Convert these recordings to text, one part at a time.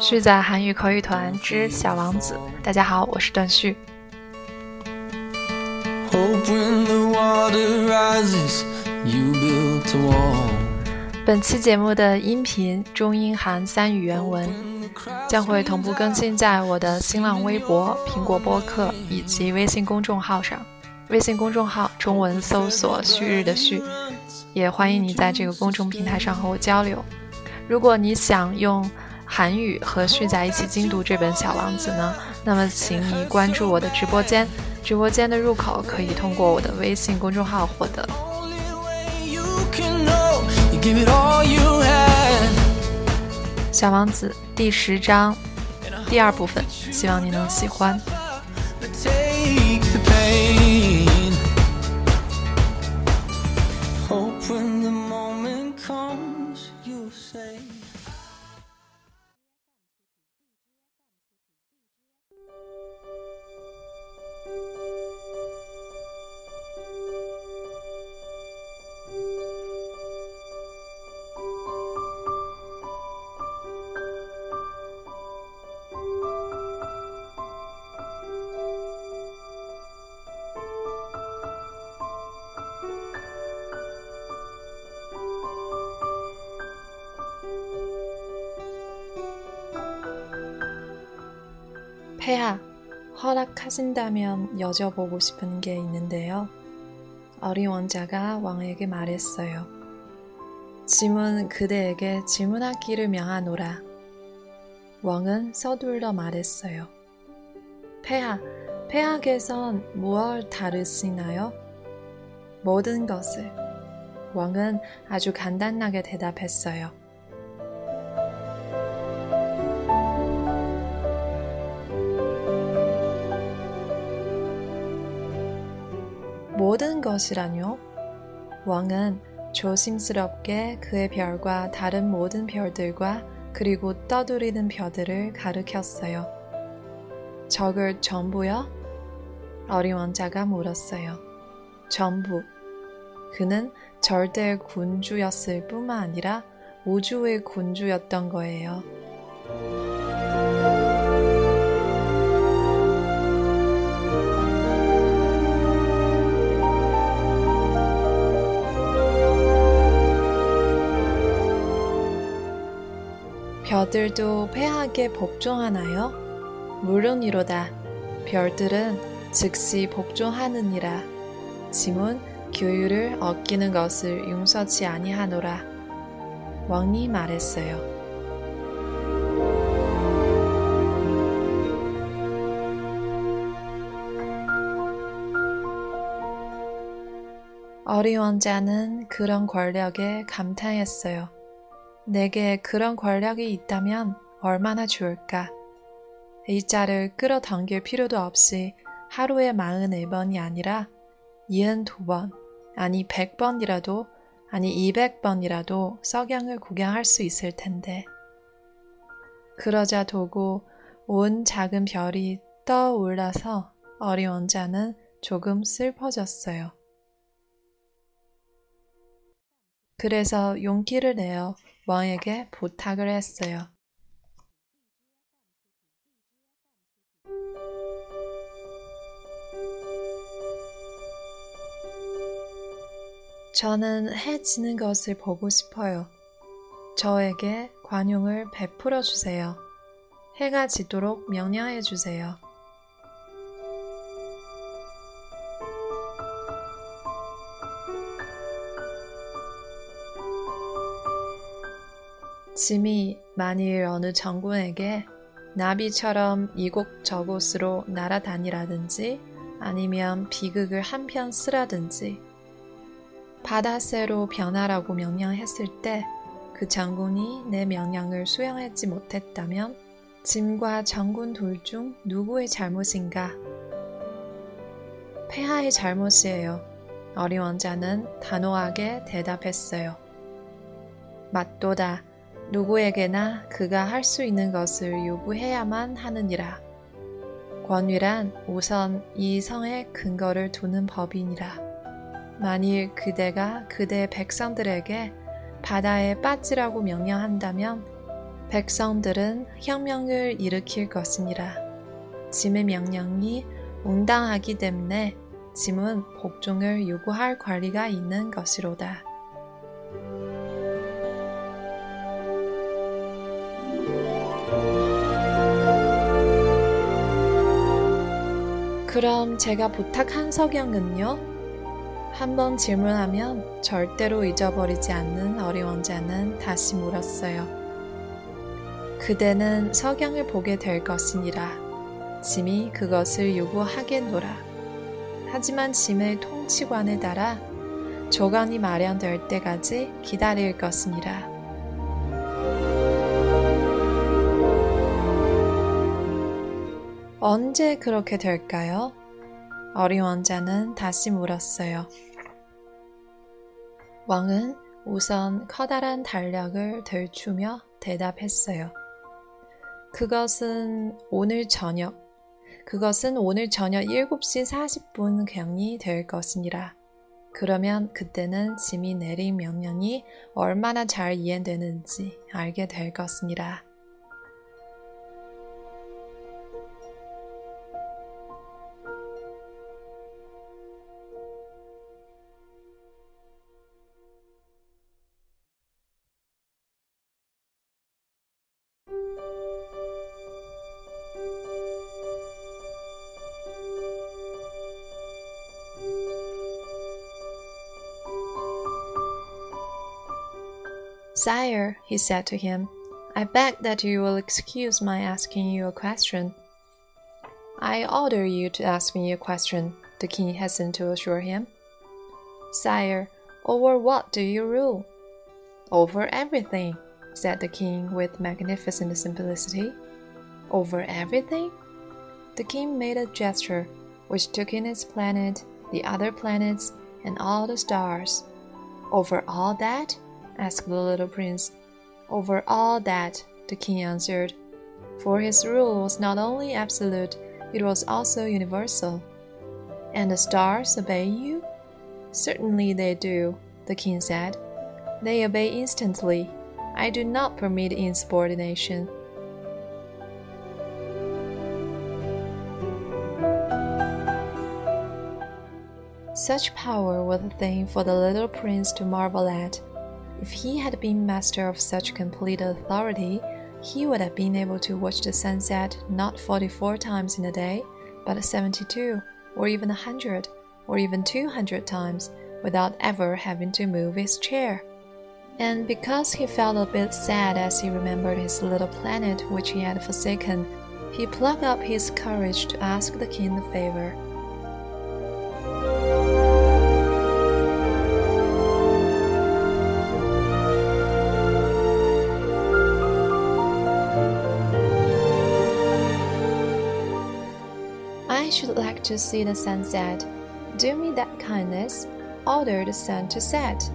旭仔韩语口语团之小王子，大家好，我是段旭。本期节目的音频中英韩三语原文将会同步更新在我的新浪微博、苹果播客以及微信公众号上。微信公众号中文搜索“旭日”的旭，也欢迎你在这个公众平台上和我交流。如果你想用韩语和旭仔一起精读这本《小王子》呢，那么请你关注我的直播间，直播间的入口可以通过我的微信公众号获得。小王子第十章第二部分，希望你能喜欢。 폐하, 허락하신다면 여쭤보고 싶은 게 있는데요. 어린 왕자가 왕에게 말했어요. 짐은 그대에게 질문하기를 명하노라. 왕은 서둘러 말했어요. 폐하, 폐하께선 무얼 다르시나요? 모든 것을. 왕은 아주 간단하게 대답했어요. 모든 것이라뇨? 왕은 조심스럽게 그의 별과 다른 모든 별들과 그리고 떠돌이는 별들을 가르쳤어요. 적을 전부요? 어린 왕자가 물었어요. 전부. 그는 절대 군주였을 뿐만 아니라 우주의 군주였던 거예요. 별들도 폐하게 복종하나요? 물론이로다. 별들은 즉시 복종하느니라. 짐은 교유를 어기는 것을 용서치 아니하노라. 왕이 말했어요. 어린 왕자는 그런 권력에 감탄했어요. 내게 그런 권력이 있다면 얼마나 좋을까. 일자를 끌어당길 필요도 없이 하루에 44번이 아니라 72번, 아니 100번이라도, 아니 200번이라도 석양을 구경할 수 있을 텐데. 그러자 도고 온 작은 별이 떠올라서 어린 왕자는 조금 슬퍼졌어요. 그래서 용기를 내어 왕에게 부탁을 했어요. 저는 해 지는 것을 보고 싶어요. 저에게 관용을 베풀어 주세요. 해가 지도록 명령해 주세요. 짐이 만일 어느 장군에게 나비처럼 이곳저곳으로 날아다니라든지 아니면 비극을 한 편 쓰라든지 바다새로 변하라고 명령했을 때 그 장군이 내 명령을 수행하지 못했다면 짐과 장군 둘 중 누구의 잘못인가? 폐하의 잘못이에요. 어린 왕자는 단호하게 대답했어요. 맞도다. 누구에게나 그가 할 수 있는 것을 요구해야만 하느니라. 권위란 우선 이 성에 근거를 두는 법이니라. 만일 그대가 그대 백성들에게 바다에 빠지라고 명령한다면 백성들은 혁명을 일으킬 것이니라. 짐의 명령이 응당하기 때문에 짐은 복종을 요구할 권리가 있는 것이로다. 그럼 제가 부탁한 석영은요? 한번 질문하면 절대로 잊어버리지 않는 어리 왕자는 다시 물었어요. 그대는 석영을 보게 될 것이니라. 짐이 그것을 요구하겠노라. 하지만 짐의 통치관에 따라 조건이 마련될 때까지 기다릴 것이니라. 언제 그렇게 될까요? 어린 왕자는 다시 물었어요. 왕은 우선 커다란 달력을 들추며 대답했어요. 그것은 오늘 저녁 그것은 오늘 저녁 7시 40분 경이 될 것이니라. 그러면 그때는 짐이 내린 명령이 얼마나 잘 이해되는지 알게 될 것이니라. Sire, he said to him, I beg that you will excuse my asking you a question. I order you to ask me a question, the king hastened to assure him. Sire, over what do you rule? Over everything, said the king with magnificent simplicity. Over everything? The king made a gesture which took in its planet, the other planets, and all the stars. Over all that? Asked the little prince. Over all that, the king answered, for his rule was not only absolute, it was also universal. And the stars obey you? Certainly they do, the king said. They obey instantly. I do not permit insubordination. Such power was a thing for the little prince to marvel at. If he had been master of such complete authority, he would have been able to watch the sunset not 44 times in a day, but 72, or even 100, or even 200 times without ever having to move his chair. And because he felt a bit sad as he remembered his little planet which he had forsaken, he plucked up his courage to ask the king the favor. Should like to see the sunset. Do me that kindness. Order the sun to set.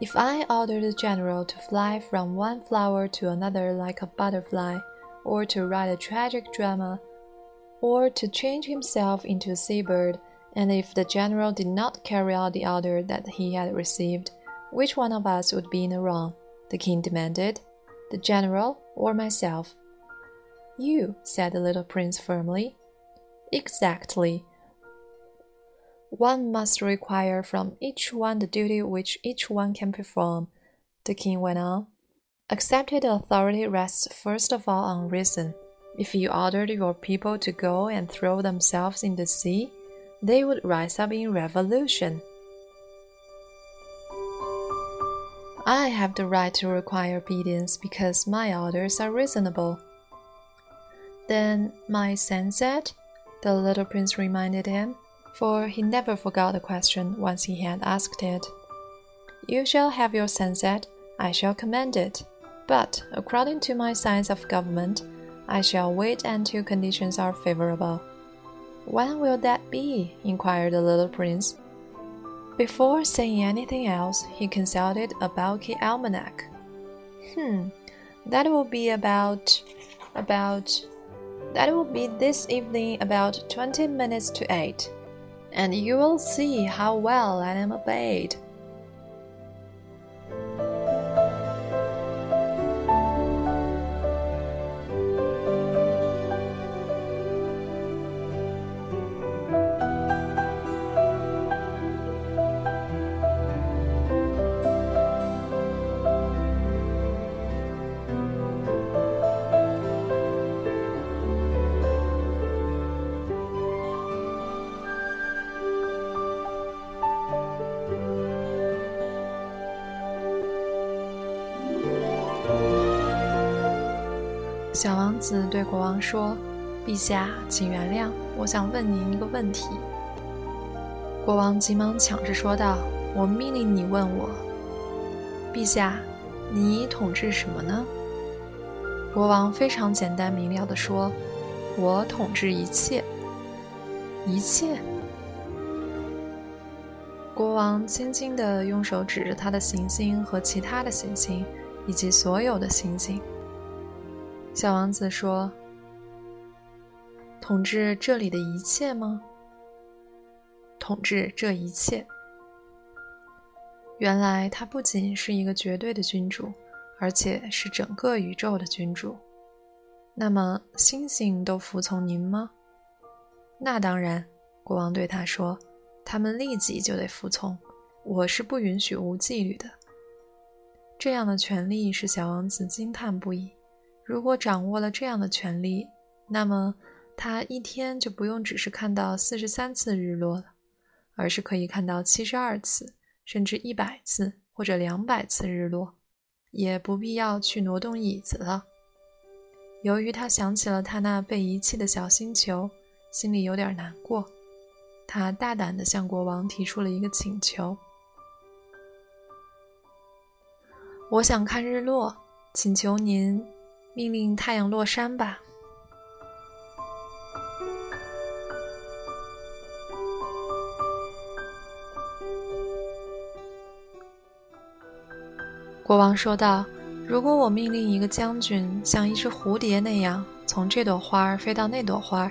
If I order the general to fly from one flower to another like a butterfly, or to write a tragic drama, or to change himself into a seabird, and if the general did not carry out the order that he had received, which one of us would be in the wrong? The king demanded. The general or myself? You, said the little prince firmly. Exactly. One must require from each one the duty which each one can perform, the king went on. Accepted authority rests first of all on reason. If you ordered your people to go and throw themselves in the sea, they would rise up in revolution. I have the right to require obedience because my orders are reasonable. Then my sunset? The little prince reminded him, for he never forgot the question once he had asked it. You shall have your sunset, I shall command it, but according to my science of government, I shall wait until conditions are favorable. When will that be? inquired the little prince. Before saying anything else, he consulted a bulky almanac. Hmm, that will be about. about. That will be this evening about twenty minutes to eight, and you will see how well I am obeyed. 小王子对国王说：“陛下，请原谅，我想问您一个问题。”国王急忙抢着说道：“我命令你问我，陛下，你统治什么呢？”国王非常简单明了地说：“我统治一切，一切。”国王轻轻地用手指着他的行星和其他的行星，以及所有的星星。小王子说：“统治这里的一切吗？统治这一切。原来他不仅是一个绝对的君主，而且是整个宇宙的君主。那么星星都服从您吗？那当然。”国王对他说：“他们立即就得服从。我是不允许无纪律的。”这样的权利使小王子惊叹不已。如果掌握了这样的权利，那么他一天就不用只是看到四十三次日落了，而是可以看到七十二次，甚至一百次或者两百次日落，也不必要去挪动椅子了。由于他想起了他那被遗弃的小星球，心里有点难过。他大胆地向国王提出了一个请求：“我想看日落，请求您。”命令太阳落山吧。国王说道：“如果我命令一个将军像一只蝴蝶那样从这朵花儿飞到那朵花儿，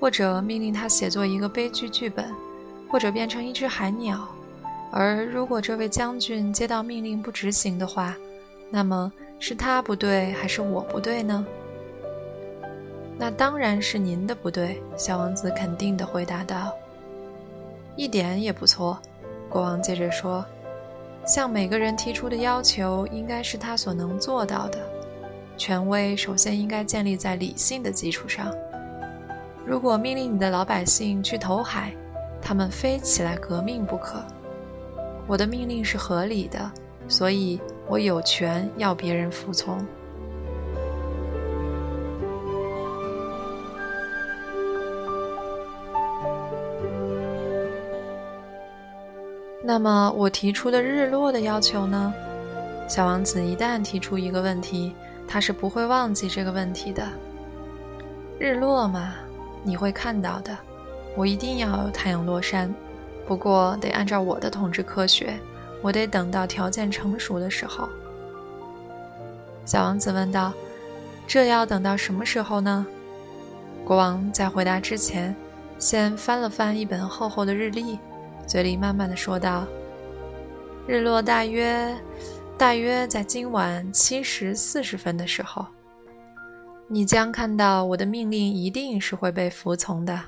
或者命令他写作一个悲剧剧本，或者变成一只海鸟，而如果这位将军接到命令不执行的话，那么……”是他不对，还是我不对呢？那当然是您的不对。”小王子肯定地回答道。“一点也不错。”国王接着说，“向每个人提出的要求应该是他所能做到的。权威首先应该建立在理性的基础上。如果命令你的老百姓去投海，他们非起来革命不可。我的命令是合理的，所以。”我有权要别人服从。那么，我提出的日落的要求呢？小王子一旦提出一个问题，他是不会忘记这个问题的。日落嘛，你会看到的。我一定要有太阳落山，不过得按照我的统治科学。我得等到条件成熟的时候。”小王子问道，“这要等到什么时候呢？”国王在回答之前，先翻了翻一本厚厚的日历，嘴里慢慢的说道：“日落大约，大约在今晚七时四十分的时候，你将看到我的命令一定是会被服从的。”